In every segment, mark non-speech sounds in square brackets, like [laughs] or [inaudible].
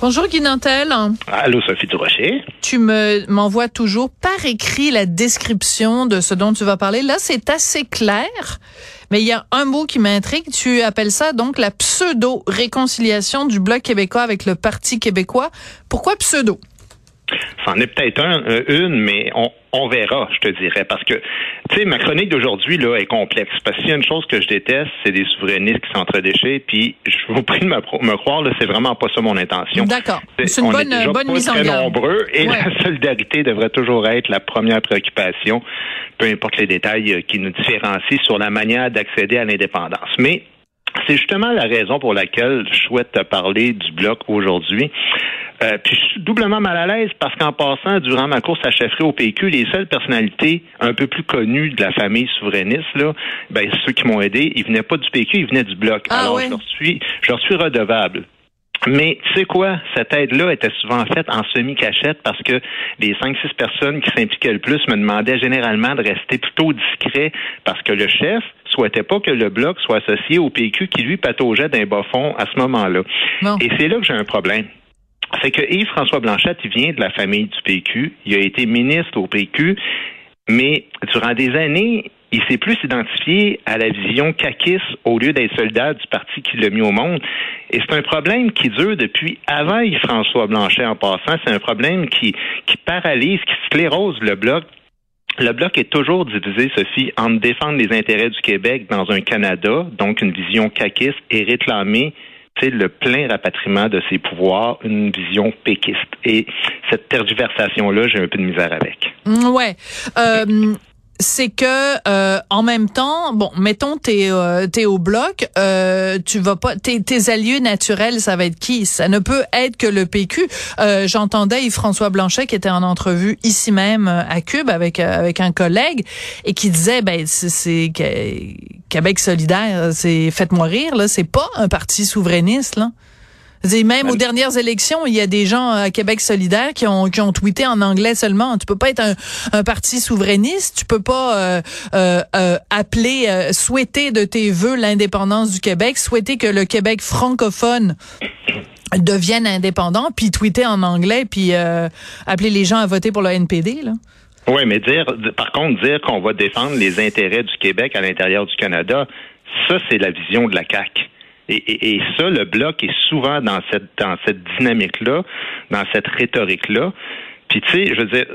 Bonjour Guy Nantel. Allô, Sophie Durocher. Tu me m'envoies toujours par écrit la description de ce dont tu vas parler. Là, c'est assez clair. Mais il y a un mot qui m'intrigue. Tu appelles ça donc la pseudo-réconciliation du Bloc québécois avec le Parti québécois. Pourquoi pseudo? C'en est peut-être un, euh, une, mais on, on verra, je te dirais. Parce que, tu sais, ma chronique d'aujourd'hui, là, est complexe. Parce qu'il y a une chose que je déteste, c'est des souverainistes qui s'entredéchés. Puis, je vous prie de me, me croire, là, c'est vraiment pas ça mon intention. D'accord. C'est une on bonne, est déjà bonne pas mise en très garde. nombreux et Ouais. la solidarité devrait toujours être la première préoccupation, peu importe les détails euh, qui nous différencient sur la manière d'accéder à l'indépendance. Mais c'est justement la raison pour laquelle je souhaite te parler du bloc aujourd'hui. Euh, puis je suis doublement mal à l'aise parce qu'en passant, durant ma course à chefferie au PQ, les seules personnalités un peu plus connues de la famille souverainiste, là, ben, ceux qui m'ont aidé, ils venaient pas du PQ, ils venaient du bloc. Ah Alors je leur suis, je leur suis redevable. Mais tu sais quoi, cette aide-là était souvent faite en semi-cachette parce que les cinq six personnes qui s'impliquaient le plus me demandaient généralement de rester plutôt discret parce que le chef souhaitait pas que le bloc soit associé au PQ qui lui pataugeait d'un bas fond à ce moment-là. Bon. Et c'est là que j'ai un problème. C'est que Yves-François Blanchette, il vient de la famille du PQ. Il a été ministre au PQ, mais durant des années, il s'est plus identifié à la vision caquiste au lieu d'être soldat du parti qui l'a mis au monde. Et c'est un problème qui dure depuis avant Yves-François Blanchet en passant. C'est un problème qui, qui paralyse, qui sclérose le bloc. Le bloc est toujours divisé, Sophie, entre défendre les intérêts du Québec dans un Canada, donc une vision caquiste, et réclamer le plein rapatriement de ses pouvoirs, une vision péquiste. Et cette tergiversation-là, j'ai un peu de misère avec. Mm, Ouais. Euh, c'est que euh, en même temps, bon, mettons t'es euh, t'es au bloc, euh, tu vas pas tes, tes alliés naturels, ça va être qui? Ça ne peut être que le PQ. Euh, J'entendais Yves-François Blanchet qui était en entrevue ici même à Cube avec avec un collègue et qui disait ben c'est- Québec solidaire, c'est faites-moi rire là, c'est pas un parti souverainiste là. Même aux dernières élections, il y a des gens à Québec solidaire qui ont qui ont tweeté en anglais seulement. Tu peux pas être un, un parti souverainiste, tu peux pas euh, euh, euh, appeler, euh, souhaiter de tes vœux l'indépendance du Québec, souhaiter que le Québec francophone devienne indépendant, puis tweeter en anglais, puis euh, appeler les gens à voter pour le NPD. Là. Oui, mais dire, par contre, dire qu'on va défendre les intérêts du Québec à l'intérieur du Canada, ça, c'est la vision de la CAQ. Et, et, et ça, le bloc est souvent dans cette dans cette dynamique-là, dans cette rhétorique-là. Puis tu sais, je veux dire,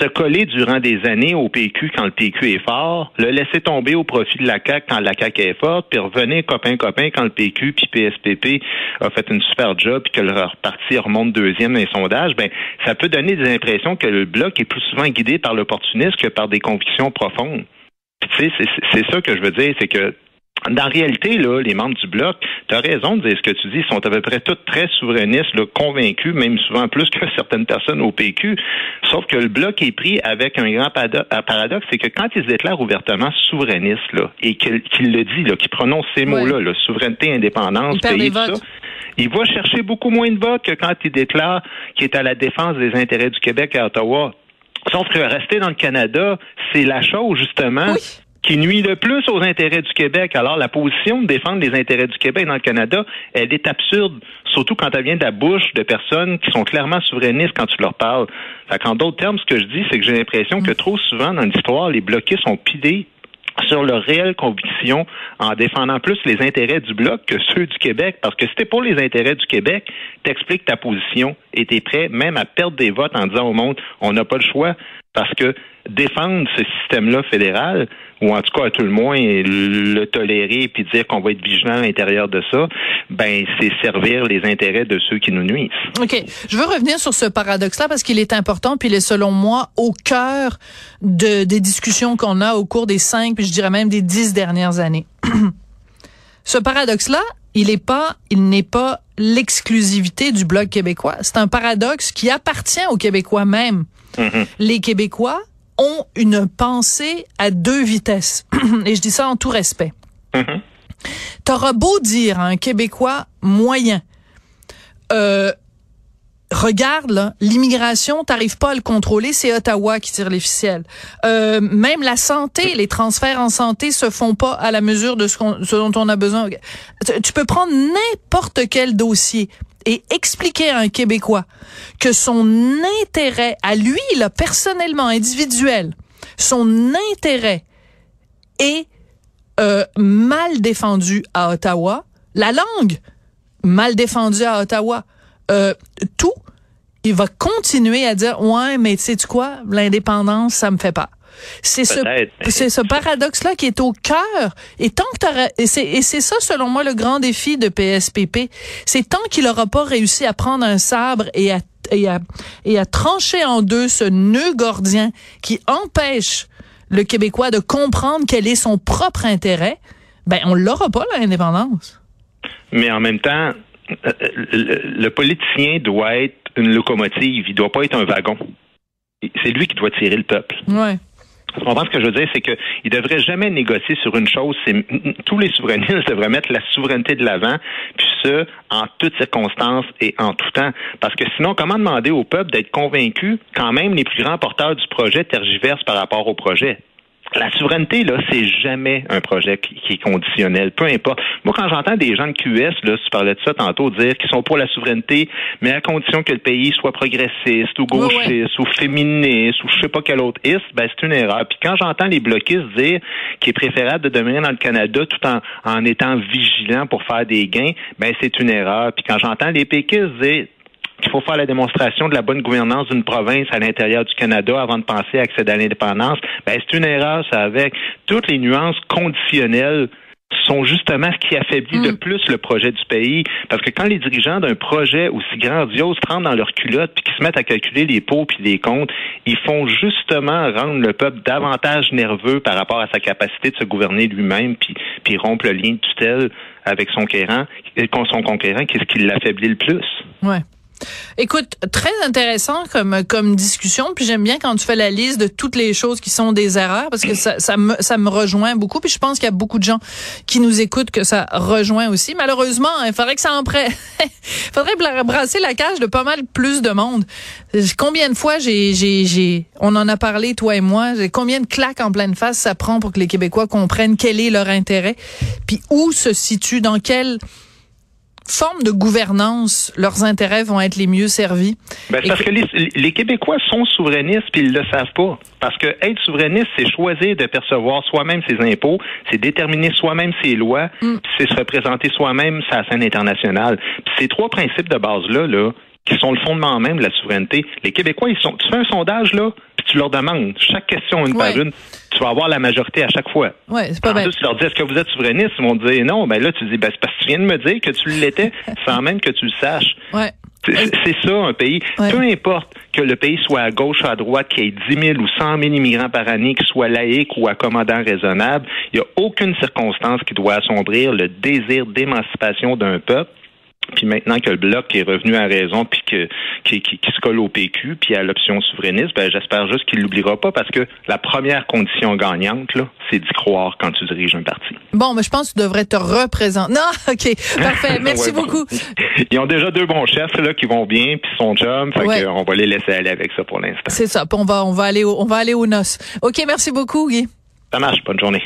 se coller durant des années au PQ quand le PQ est fort, le laisser tomber au profit de la CAQ quand la CAQ est forte, puis revenir copain-copain quand le PQ puis PSPP a fait une super job puis que leur parti remonte deuxième dans les sondages, ben ça peut donner des impressions que le bloc est plus souvent guidé par l'opportunisme que par des convictions profondes. Puis tu sais, c'est ça que je veux dire, c'est que dans la réalité, là, les membres du bloc, tu as raison de dire ce que tu dis, ils sont à peu près tous très souverainistes, là, convaincus, même souvent plus que [laughs] certaines personnes au PQ. Sauf que le bloc est pris avec un grand paradoxe, c'est que quand ils se déclarent ouvertement souverainistes, là, et qu'il qu'il le dit, là, qu'il prononce ces mots-là, là, souveraineté, indépendance, pays, tout ça, il va chercher beaucoup moins de votes que quand il déclare qu'il est à la défense des intérêts du Québec à Ottawa. Sauf que rester dans le Canada, c'est la chose, justement, Oui. Qui nuit le plus aux intérêts du Québec. Alors, la position de défendre les intérêts du Québec dans le Canada, elle est absurde, surtout quand elle vient de la bouche de personnes qui sont clairement souverainistes quand tu leur parles. Fait qu'en d'autres termes, ce que je dis, c'est que j'ai l'impression que trop souvent dans l'histoire, les bloqués sont pidés sur leurs réelles convictions en défendant plus les intérêts du bloc que ceux du Québec. Parce que si t'es pour les intérêts du Québec, t'expliques ta position et t'es prêt même à perdre des votes en disant au monde, on n'a pas le choix. Parce que défendre ce système-là fédéral, ou en tout cas à tout le moins le tolérer puis dire qu'on va être vigilant à l'intérieur de ça, ben c'est servir les intérêts de ceux qui nous nuisent. OK. Je veux revenir sur ce paradoxe-là parce qu'il est important, puis il est selon moi au cœur de, des discussions qu'on a au cours des cinq, puis je dirais même des dix dernières années. [clears throat] ce paradoxe-là, il est pas, il n'est pas l'exclusivité du bloc québécois. C'est un paradoxe qui appartient aux Québécois même. Mhm. Les Québécois ont une pensée à deux vitesses. [clears throat] Et je dis ça en tout respect. Mhm. T'auras beau dire à un Québécois moyen, euh, regarde l'immigration, t'arrives pas à le contrôler, c'est Ottawa qui tire les ficelles. Euh, même la santé, les transferts en santé se font pas à la mesure de ce, ce dont on a besoin. Tu, tu peux prendre n'importe quel dossier et expliquer à un Québécois que son intérêt à lui, là, personnellement, individuel, son intérêt est euh, mal défendu à Ottawa, la langue mal défendue à Ottawa, euh, tout, il va continuer à dire ouais mais tu sais quoi? L'indépendance ça me fait pas c'est ce c'est ce [laughs] paradoxe là qui est au cœur et tant que et c'est et c'est ça selon moi le grand défi de PSPP c'est tant qu'il aura pas réussi à prendre un sabre et à et à, et à trancher en deux ce nœud gordien qui empêche le Québécois de comprendre quel est son propre intérêt, ben on l'aura pas l'indépendance. Mais en même temps, euh, le, le, politicien doit être une locomotive, il doit pas être un wagon. C'est lui qui doit tirer le peuple. Ouais. Tu comprends ce que je veux dire? C'est qu'il ne devrait jamais négocier sur une chose. C'est, tous les souverainistes [laughs] devraient mettre la souveraineté de l'avant, puis ce, en toutes circonstances et en tout temps. Parce que sinon, comment demander au peuple d'être convaincu quand même les plus grands porteurs du projet tergiversent par rapport au projet? La souveraineté, là, c'est jamais un projet qui, est conditionnel, peu importe. Moi, quand j'entends des gens de QS, là, tu parlais de ça tantôt, dire qu'ils sont pour la souveraineté, mais à condition que le pays soit progressiste ou gauchiste ou féministe ou je sais pas quel autre is, ben c'est une erreur. Puis quand j'entends les bloquistes dire qu'il est préférable de demeurer dans le Canada tout en, en étant vigilant pour faire des gains, ben c'est une erreur. Puis quand j'entends les péquistes dire qu'il faut faire la démonstration de la bonne gouvernance d'une province à l'intérieur du Canada avant de penser à accéder à l'indépendance, ben c'est une erreur, ça, avec toutes les nuances conditionnelles sont justement ce qui affaiblit le mm. plus le projet du pays. Parce que quand les dirigeants d'un projet aussi grandiose rentrent dans leur culotte puis qu'ils se mettent à calculer les pots puis les comptes, ils font justement rendre le peuple davantage nerveux par rapport à sa capacité de se gouverner lui-même puis, puis rompre le lien de tutelle avec son conquérant, son conquérant, qu'est-ce qui l'affaiblit le plus. Ouais. Écoute, très intéressant comme discussion. Puis j'aime bien quand tu fais la liste de toutes les choses qui sont des erreurs parce que ça me ça me rejoint beaucoup. Puis je pense qu'il y a beaucoup de gens qui nous écoutent que ça rejoint aussi. Malheureusement, il faudrait que ça en prenne. [laughs] il faudrait brasser la cage de pas mal plus de monde. Combien de fois j'ai j'ai j'ai on en a parlé toi et moi. Combien de claques en pleine face ça prend pour que les Québécois comprennent quel est leur intérêt, puis où se situe dans quel forme de gouvernance, leurs intérêts vont être les mieux servis? Ben, parce que les, Québécois sont souverainistes puis ils le savent pas. Parce que être souverainiste, c'est choisir de percevoir soi-même ses impôts, c'est déterminer soi-même ses lois, mm. c'est se représenter soi-même sa scène internationale. ces trois principes de base-là, là, qui sont le fondement même de la souveraineté. Les Québécois, ils sont. Tu fais un sondage là, puis tu leur demandes chaque question une par une. Tu vas avoir la majorité à chaque fois. Ouais, c'est pas en tu leur dis est-ce que vous êtes souverainiste? Ils vont te dire non. Ben là, tu dis ben c'est parce que tu viens de me dire que tu l'étais [laughs] sans même que tu le saches. Ouais. C'est ça, un pays. Peu importe que le pays soit à gauche ou à droite, qu'il y ait 10 000 ou 100 000 immigrants par année, qu'il soit laïque ou accommodant raisonnable, il n'y a aucune circonstance qui doit assombrir le désir d'émancipation d'un peuple puis maintenant que le bloc est revenu à raison, puis que qui, qui, se colle au PQ, puis à l'option souverainiste, ben j'espère juste qu'il l'oubliera pas parce que la première condition gagnante, là, c'est d'y croire quand tu diriges un parti. Bon, mais je pense que tu devrais te représenter. Non, [laughs] ok, parfait. [laughs] Merci beaucoup. Ils ont déjà deux bons chefs là qui vont bien, puis son job, fait on va les laisser aller avec ça pour l'instant. C'est ça. On va on va aller au, on va aller aux noces. Ok, merci beaucoup, Guy. Ça marche. Bonne journée.